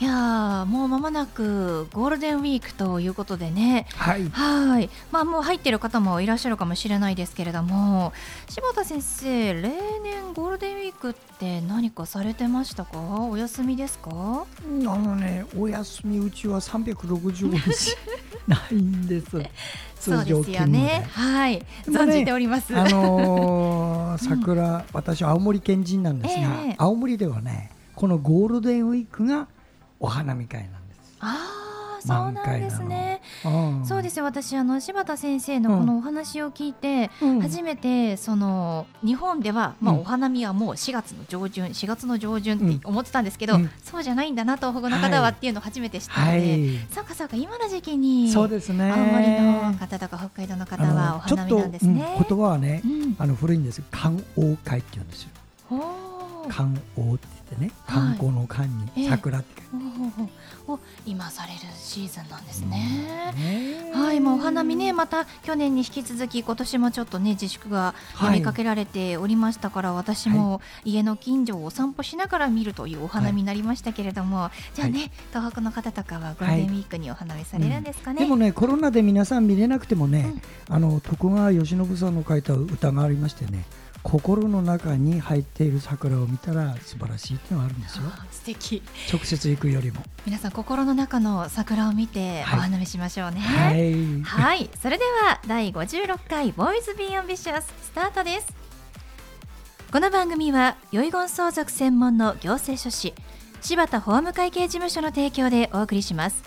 いやもう間もなくゴールデンウィークということでね。はい。はい。まあもう入っている方もいらっしゃるかもしれないですけれども柴田先生例年ゴールデンウィークって何かされてましたか？お休みですか？あのねお休みうちは365日。ないんです。そうですよね。はい。存じております、あのー、桜、うん、私青森県人なんですが、えー、青森ではねこのゴールデンウィークがお花見会なんです。あそうなんですね。そうですよ。私あの柴田先生のこのお話を聞いて、うん、初めてその日本ではまあ、お花見はもう4月の上旬、4月の上旬って思ってたんですけど、うん、そうじゃないんだな東北の方はっていうのを初めて知ったので、はい、そうかそうか今の時期にそうですね。青森の方とか北海道の方はお花見なんですね。言葉はね、あの古いんです。観王会って言うんですよ。観王ってってね観光の観に桜ってを今されるシーズンなんですね。はい、もうお花見ねまた去年に引き続き今年もちょっとね自粛が呼びかけられておりましたから、はい、私も家の近所をお散歩しながら見るというお花見になりましたけれども、はい、じゃあね、東北の方とかはゴールデンウィークにお花見されるんですかね。うん、でもねコロナで皆さん見れなくてもね、うん、あの徳川慶喜さんの書いた歌がありましてね。心の中に入っている桜を見たら素晴らしいっていうのがあるんですよ。素敵。直接行くよりも。皆さん心の中の桜を見てお花見しましょうね。はい、はい、それでは第56回ボーイズビーアンビシャススタートです。この番組は遺言相続専門の行政書士柴田法務会計事務所の提供でお送りします。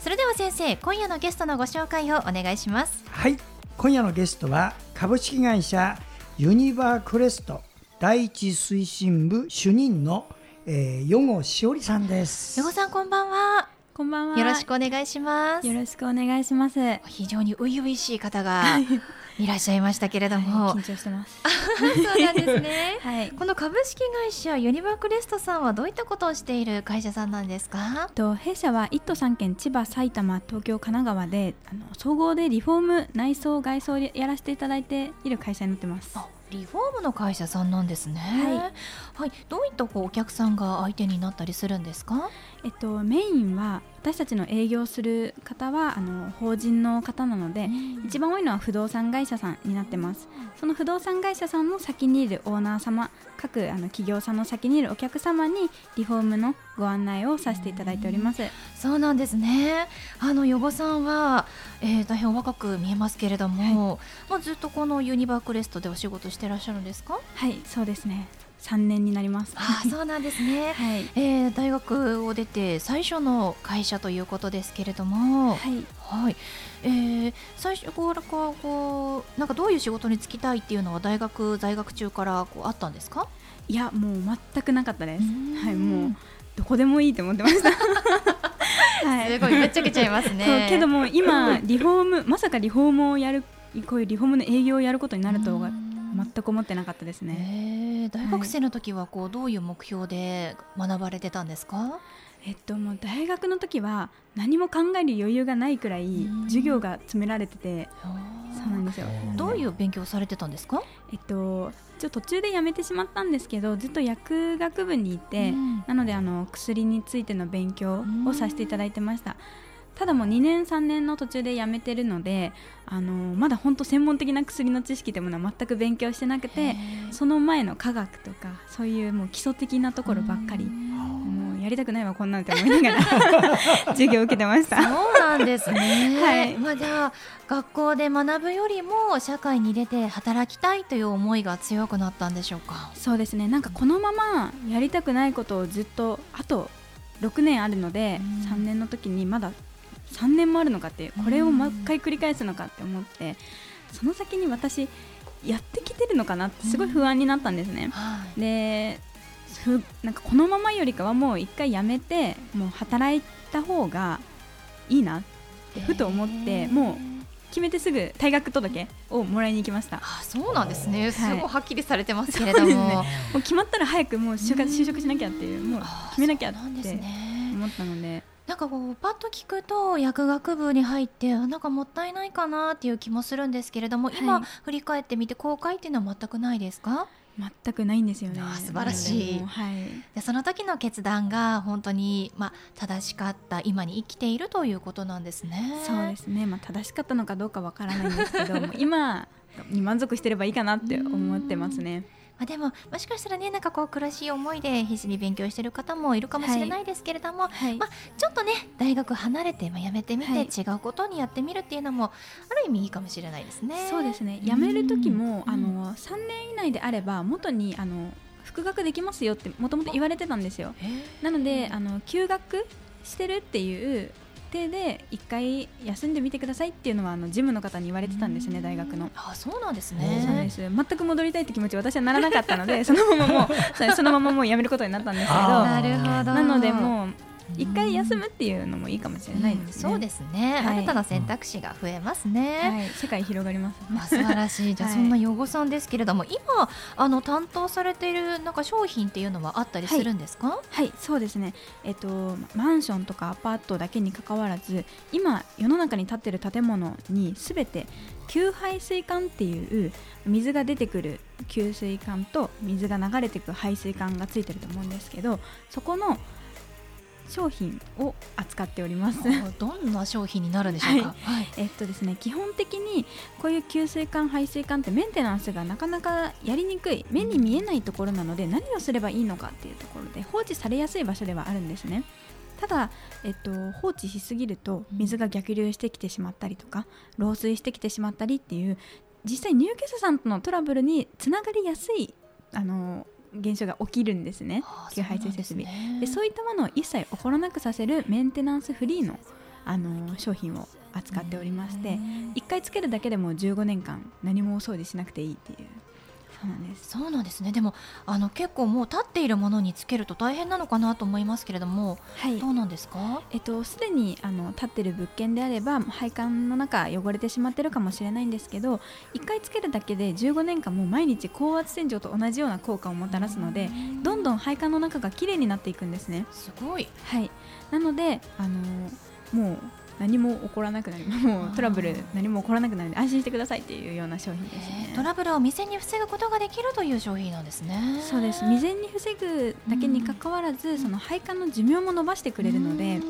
それでは先生今夜のゲストのご紹介をお願いします。はい。今夜のゲストは株式会社ユニバークレスト第一推進部主任の、えー、余後しおりさんです。余後さんこんばんは。こんばんは。よろしくお願いします。よろしくお願いします。非常に初々しい方が いらっしゃいましたけれども、はい、緊張してます。そうなんですね、はい、この株式会社ユニバークレストさんはどういったことをしている会社さんなんですか？と弊社は1都3県千葉埼玉東京神奈川であの総合でリフォーム内装外装やらせていただいている会社になってます。リフォームの会社さんなんですね。はい、はい、どういったこうお客さんが相手になったりするんですか？えっとメインは私たちの営業する方はあの法人の方なので、うん、一番多いのは不動産会社さんになってます。その不動産会社さんの先にいるオーナー様、各あの企業さんの先にいるお客様にリフォームのご案内をさせていただいております。そうなんですね。あの予後さんは、えー、大変お若く見えますけれども、はい、まあずっとこのユニバークレストでお仕事してらっしゃるんですか？はいそうですね3年になります。あそうなんですね、はい、えー、大学を出て最初の会社ということですけれども。はい、はい。えー、最初こうこうなんかどういう仕事に就きたいっていうのは大学在学中からこうあったんですか？いやもう全くなかったです。はいもうどこでもいいと思ってました。はい、すごいぶっちゃけちゃいますね。けども今リフォームまさかリフォームをやるこういうリフォームの営業をやることになるとは全く思ってなかったですね。大学生の時はこうどういう目標で学ばれてたんですか？えっと、もう大学の時は何も考える余裕がないくらい授業が詰められててそうなんですよ。どういう勉強されてたんですか、えっと、ちょ途中で辞めてしまったんですけどずっと薬学部にいて、なのであの薬についての勉強をさせていただいてました。ただもう2年3年の途中で辞めてるのであのまだ本当専門的な薬の知識というものは全く勉強してなくてその前の科学とかそういうもう基礎的なところばっかりもうやりたくないわこんなんって思いながら 授業を受けてました。そうなんですね、はい、まあ、じゃあ学校で学ぶよりも社会に出て働きたいという思いが強くなったんでしょうか？そうですね。なんかこのままやりたくないことをずっとあと6年あるので、3年の時にまだ3年もあるのかってこれをもう一回繰り返すのかって思ってその先に私やってきてるのかなってすごい不安になったんですね。でふなんかこのままよりかはもう一回やめてもう働いた方がいいなってふと思ってもう決めてすぐ退学届をもらいに行きました。あそうなんですね、すごいはっきりされてますけれども、ね、もう決まったら早くもう就就職しなきゃっていうもう決めなきゃって思ったので。なんかこうパッと聞くと薬学部に入ってなんかもったいないかなっていう気もするんですけれども、今振り返ってみて後悔っていうのは全くないですか？全くないんですよね。素晴らしい。はい。でその時の決断が本当にまあ正しかった今に生きているということなんですね。そうですね。まあ正しかったのかどうかわからないんですけど、今に満足してればいいかなって思ってますね。まあ、でももしかしたらねなんかこう苦しい思いで必死に勉強してる方もいるかもしれないですけれども、はい。はい、まあ、ちょっとね大学離れて、まあ、辞めてみて、違うことにやってみるっていうのもある意味いいかもしれないですね。そうですね。辞める時も、あの3年以内であれば元にあの復学できますよってもともと言われてたんですよ。なのであの休学してるっていう定で1回休んでみてくださいっていうのはあの事務の方に言われてたんですね。大学のあそうなんですね。そうです。全く戻りたいって気持ち私はならなかったのでそのままもうそのままもう辞めることになったんですけど。なるほど。なのでもう一回休むっていうのもいいかもしれないです、ね。うん、そうですね、はい、新たな選択肢が増えますね、はい、世界広がります、ね、まあ、素晴らしい。じゃあ、そんな予後さんですけれども、今あの担当されているなんか商品っていうのはあったりするんですか、はい、はい、そうですね。えっとマンションとかアパートだけにかかわらず今世の中に建っている建物にすべて給排水管っていう水が出てくる給水管と水が流れていく排水管がついてると思うんですけどそこの商品を扱っております。どんな商品になるんでしょうか？はい、えっとですね、基本的にこういう給水管、排水管ってメンテナンスがなかなかやりにくい、目に見えないところなので、何をすればいいのかっていうところで放置されやすい場所ではあるんですね。ただ、えっと、放置しすぎると水が逆流してきてしまったりとか漏水してきてしまったりっていう実際入居者さんとのトラブルにつながりやすいあの現象が起きるんですね、給排水設備。で、ね、そういったものを一切起こらなくさせるメンテナンスフリーのあの商品を扱っておりまして1回つけるだけでも15年間何もお掃除しなくていいっていうそうなんです。そうなんですね。でもあの結構もう立っているものにつけると大変なのかなと思いますけれども、はい、どうなんですか？えっとすでにあの立ってる物件であれば配管の中汚れてしまってるかもしれないんですけど1回つけるだけで15年間もう毎日高圧洗浄と同じような効果をもたらすのでどんどん配管の中がきれいになっていくんですね。すごい。はい。なのであのもう何も起こらなくなり もうトラブル何も起こらなくなるので安心してくださいっていうような商品ですね。トラブルを未然に防ぐことができるという商品なんですね。そうです。未然に防ぐだけにかかわらず、その配管の寿命も伸ばしてくれるので、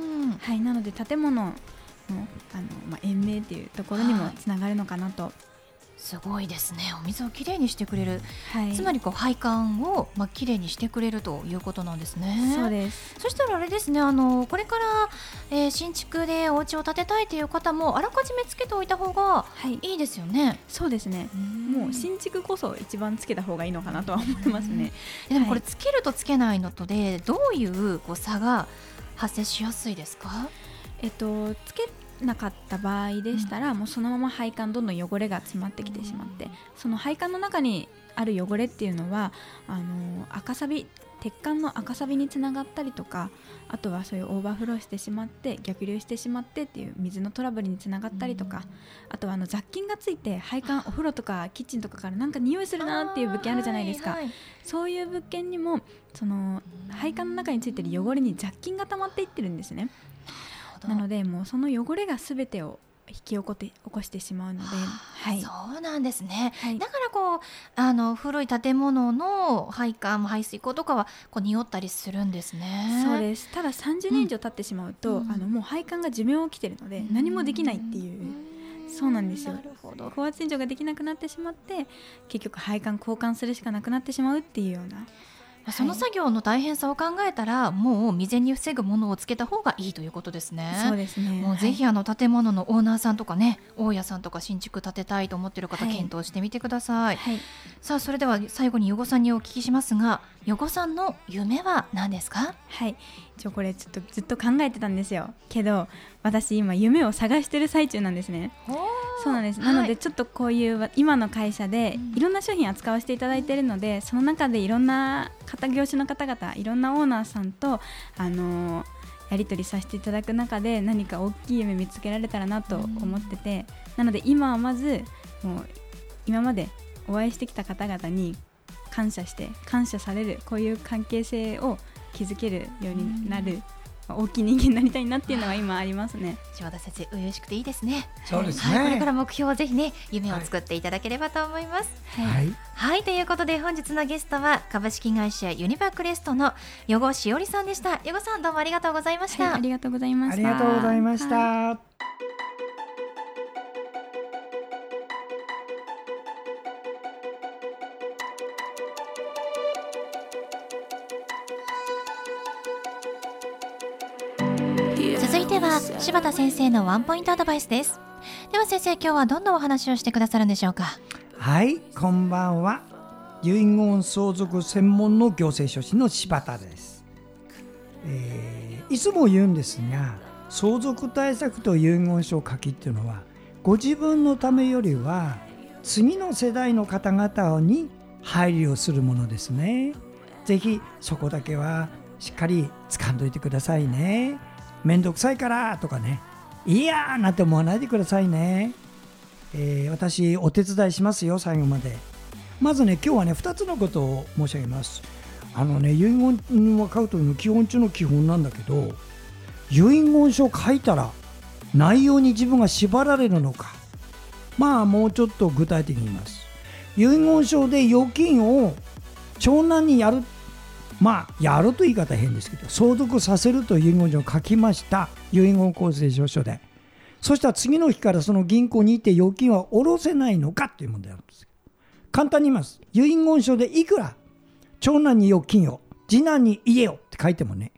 はいなので建物のあの、まあ、延命っていうところにもつながるのかなとすごいですね。お水をきれいにしてくれる、はい、つまりこう配管をまあきれいにしてくれるということなんですね。そうです。そしたらあれですねあのこれから、えー、新築でお家を建てたいという方もあらかじめつけておいた方がい。いですよね、はい、そうですね。もう新築こそ一番つけた方がいいのかなとは思いますね。でもこれつけるとつけないのとでどういうこう差が発生しやすいですか？えっとつけなかった場合でしたら、うん、もうそのまま配管どんどん汚れが詰まってきてしまって、その配管の中にある汚れっていうのはあの赤サビ鉄管の赤サビにつながったりとかあとはそういうオーバーフローしてしまって逆流してしまってっていう水のトラブルにつながったりとか、あとはあの雑菌がついて配管お風呂とかキッチンとかからなんか匂いするなっていう物件あるじゃないですか、はいはい、そういう物件にもその配管の中についてる汚れに雑菌が溜まっていってるんですね。なのでもうその汚れがすべてを引き起こって起こしてしまうので、はい、そうなんですね、はい、だからこうあの古い建物の配管排水溝とかはこう匂ったりするんですね。そうです。ただ30年以上経ってしまうと、うん、あのもう配管が寿命をきてるので何もできないっていう、うそうなんですよ。高圧洗浄ができなくなってしまって結局配管交換するしかなくなってしまうっていうようなその作業の大変さを考えたら、はい、もう未然に防ぐものをつけた方がいいということですね。そうですね。もうぜひあの建物のオーナーさんとかね、大家さんとか新築建てたいと思っている方、検討してみてください。はい、さあそれでは最後に余語さんにお聞きしますが、余語さんの夢は何ですか？はい。ちょこれちょっとずっと考えてたんですよ。けど私今夢を探してる最中なんですね。そうなんです、なのでちょっとこういう今の会社でいろんな商品扱わせていただいているのでその中でいろんな方業種の方々いろんなオーナーさんとあのーやり取りさせていただく中で何か大きい夢見つけられたらなと思ってて、なので今はまずもう今までお会いしてきた方々に感謝して感謝されるこういう関係性を築けるようになる、まあ大きい人間になりたいなっていうのは今ありますね。島田先生初々しくていいですねそうですね。はい、これから目標をぜひね夢を作っていただければと思いますはい。はい、ということで本日のゲストは株式会社ユニバクレストの余語しおりさんでした余語さんどうもありがとうございました、はい、ありがとうございました。ありがとうございましはいた。柴田先生のワンポイントアドバイスですでは先生今日はどんなお話をしてくださるんでしょうか？はい、こんばんは。遺言相続専門の行政書士の柴田です、えーいつも言うんですが、相続対策と遺言書を書きっていうのは、ご自分のためよりは次の世代の方々に配慮するものですね。ぜひそこだけはしっかり掴んどいてくださいね。めんどくさいからとかね、いやーなんて思わないでくださいね。えー私お手伝いしますよ最後まで。まずね今日はね2つのことを申し上げます。あのね遺言は書くというの基本中の基本なんだけど遺言書を書いたら内容に自分が縛られるのか。まあもうちょっと具体的に言います。遺言書で預金を長男にやるまあやるという言い方変ですけど相続させるという遺言書を書きました遺言公正証書でそしたら次の日からその銀行に行って預金は下ろせないのかという問題なんです。簡単に言います。遺言書でいくら長男に預金を、次男に家をって書いてもね、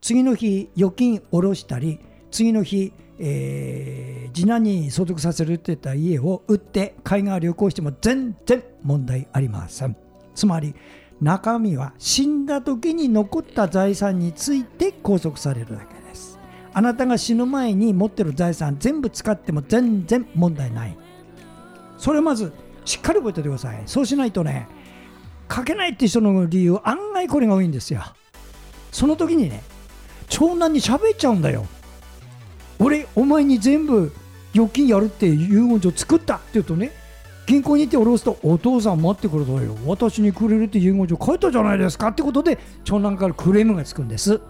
次の日預金下ろしたり、次の日、えー次男に相続させるって言った家を売って海外旅行しても全然問題ありません。つまり中身は死んだ時に残った財産について拘束されるだけです。あなたが死ぬ前に持ってる財産全部使っても全然問題ない。それまずしっかり覚えておいてください。そうしないとね、書けないって人の理由、案外これが多いんですよ。その時にね、長男に喋っちゃうんだよ。俺、お前に全部預金やるって遺言書作ったって言うとね、銀行に行って下ろすと、お父さん待ってくれたよ。私にくれるって遺言書書いたじゃないですかってことで、長男からクレームがつくんです。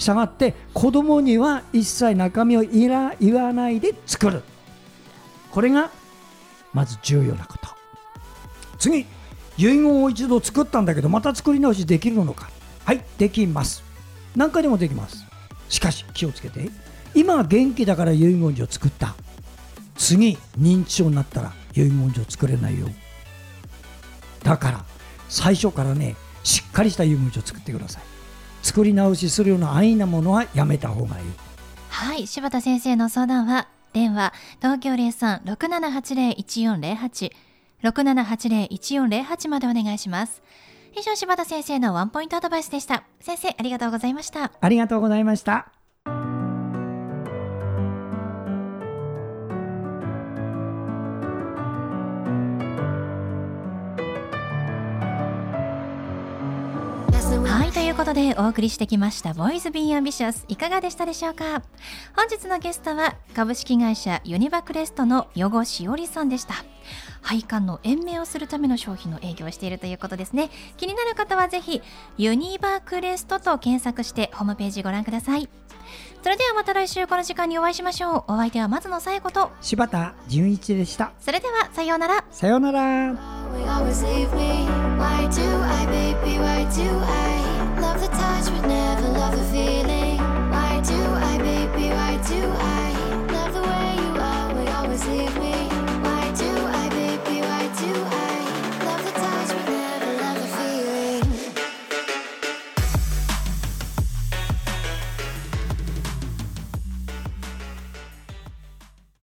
したがって子供には一切中身をいら言わないで作る。これがまず重要なこと。次遺言を一度作ったんだけどまた作り直しできるのか。はいできます。何回でもできます。しかし気をつけて。今は元気だから遺言書を作った。次認知症になったら遺言書作れないよ。だから最初からねしっかりした遺言書を作ってください。作り直しするような安易なものはやめた方がいい。はい柴田先生の相談は電話東京0367801408 6780-1408までお願いします。以上柴田先生のワンポイントアドバイスでした。先生ありがとうございました。ありがとうございましたことでお送りしてきました「ボーイズ・ビー・アンビシャス」いかがでしたでしょうか？本日のゲストは株式会社ユニバクレストの余語しおりさんでした。配管の延命をするための商品の営業をしているということですね。気になる方はぜひユニバクレストと検索してホームページご覧ください。それではまた来週この時間にお会いしましょう。お相手は松野紗友子と柴田純一でした。それではさようなら。さようなら leave me.